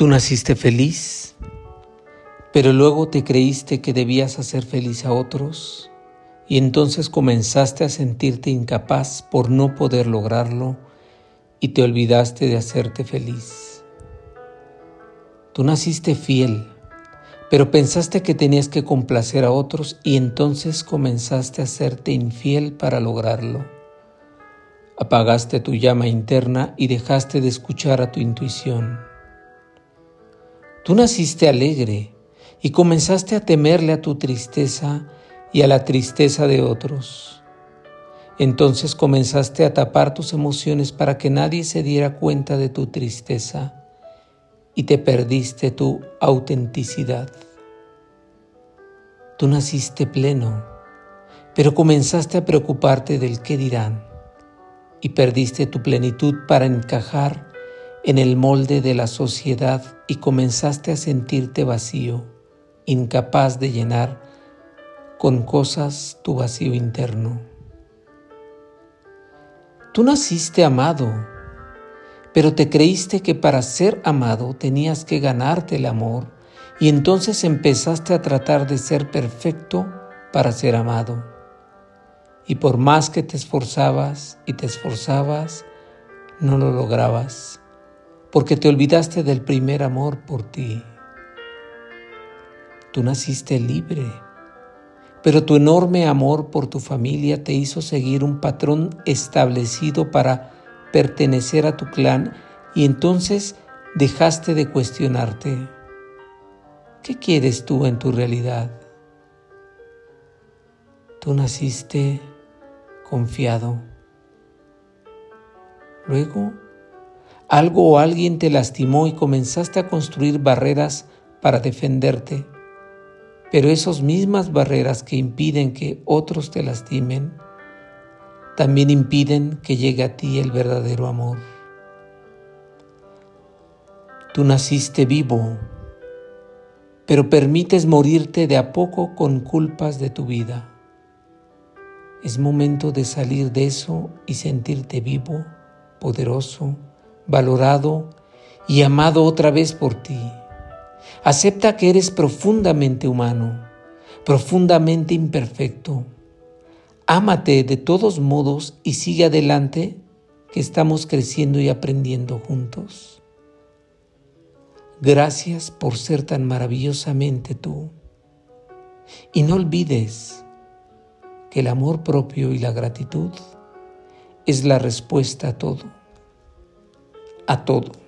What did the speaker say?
Tú naciste feliz, pero luego te creíste que debías hacer feliz a otros y entonces comenzaste a sentirte incapaz por no poder lograrlo y te olvidaste de hacerte feliz. Tú naciste fiel, pero pensaste que tenías que complacer a otros y entonces comenzaste a hacerte infiel para lograrlo. Apagaste tu llama interna y dejaste de escuchar a tu intuición. Tú naciste alegre y comenzaste a temerle a tu tristeza y a la tristeza de otros. Entonces comenzaste a tapar tus emociones para que nadie se diera cuenta de tu tristeza y te perdiste tu autenticidad. Tú naciste pleno, pero comenzaste a preocuparte del qué dirán y perdiste tu plenitud para encajar en el molde de la sociedad y comenzaste a sentirte vacío, incapaz de llenar con cosas tu vacío interno. Tú naciste amado, pero te creíste que para ser amado tenías que ganarte el amor y entonces empezaste a tratar de ser perfecto para ser amado. Y por más que te esforzabas y te esforzabas, no lo lograbas porque te olvidaste del primer amor por ti. Tú naciste libre, pero tu enorme amor por tu familia te hizo seguir un patrón establecido para pertenecer a tu clan y entonces dejaste de cuestionarte. ¿Qué quieres tú en tu realidad? Tú naciste confiado. Luego algo o alguien te lastimó y comenzaste a construir barreras para defenderte. Pero esas mismas barreras que impiden que otros te lastimen, también impiden que llegue a ti el verdadero amor. Tú naciste vivo, pero permites morirte de a poco con culpas de tu vida. Es momento de salir de eso y sentirte vivo, poderoso, valorado y amado otra vez por ti. Acepta que eres profundamente humano, profundamente imperfecto. Ámate de todos modos y sigue adelante que estamos creciendo y aprendiendo juntos. Gracias por ser tan maravillosamente tú. Y no olvides que el amor propio y la gratitud es la respuesta a todo a todo.